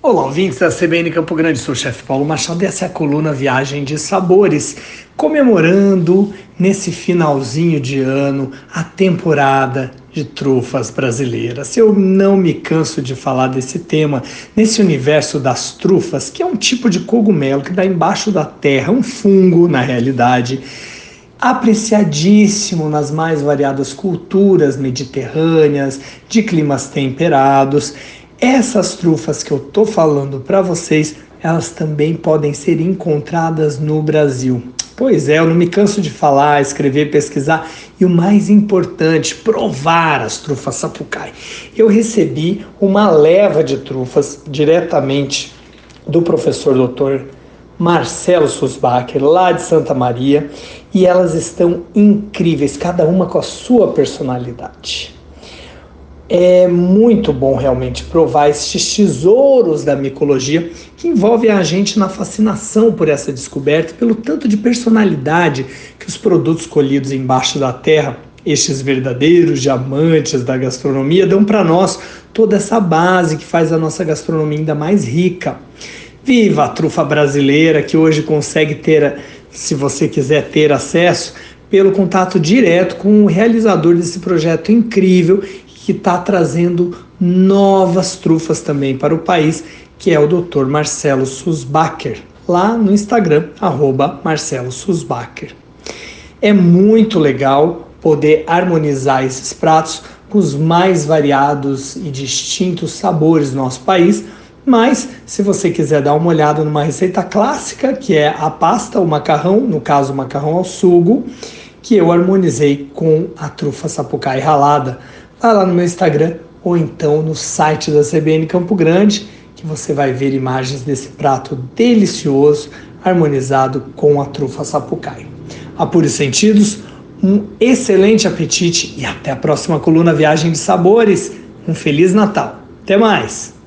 Olá, ouvintes da CBN Campo Grande, sou o chefe Paulo Machado e essa é a coluna Viagem de Sabores, comemorando nesse finalzinho de ano a temporada de trufas brasileiras. Eu não me canso de falar desse tema, nesse universo das trufas, que é um tipo de cogumelo que dá embaixo da terra, um fungo na realidade, apreciadíssimo nas mais variadas culturas mediterrâneas, de climas temperados essas trufas que eu tô falando para vocês, elas também podem ser encontradas no Brasil. Pois é, eu não me canso de falar, escrever, pesquisar e o mais importante, provar as trufas sapucai. Eu recebi uma leva de trufas diretamente do professor doutor Marcelo Susbacher, lá de Santa Maria, e elas estão incríveis, cada uma com a sua personalidade. É muito bom realmente provar estes tesouros da micologia que envolvem a gente na fascinação por essa descoberta, pelo tanto de personalidade que os produtos colhidos embaixo da terra, estes verdadeiros diamantes da gastronomia, dão para nós toda essa base que faz a nossa gastronomia ainda mais rica. Viva a trufa brasileira que hoje consegue ter, se você quiser ter acesso, pelo contato direto com o realizador desse projeto incrível que está trazendo novas trufas também para o país, que é o Dr. Marcelo Susbacher, lá no Instagram, arroba Marcelo Susbacher. É muito legal poder harmonizar esses pratos com os mais variados e distintos sabores do nosso país, mas se você quiser dar uma olhada numa receita clássica, que é a pasta, o macarrão, no caso o macarrão ao sugo, que eu harmonizei com a trufa sapucai ralada, lá no meu Instagram ou então no site da CBN Campo Grande, que você vai ver imagens desse prato delicioso, harmonizado com a trufa sapucai. Apure sentidos, um excelente apetite e até a próxima coluna Viagem de Sabores. Um Feliz Natal. Até mais!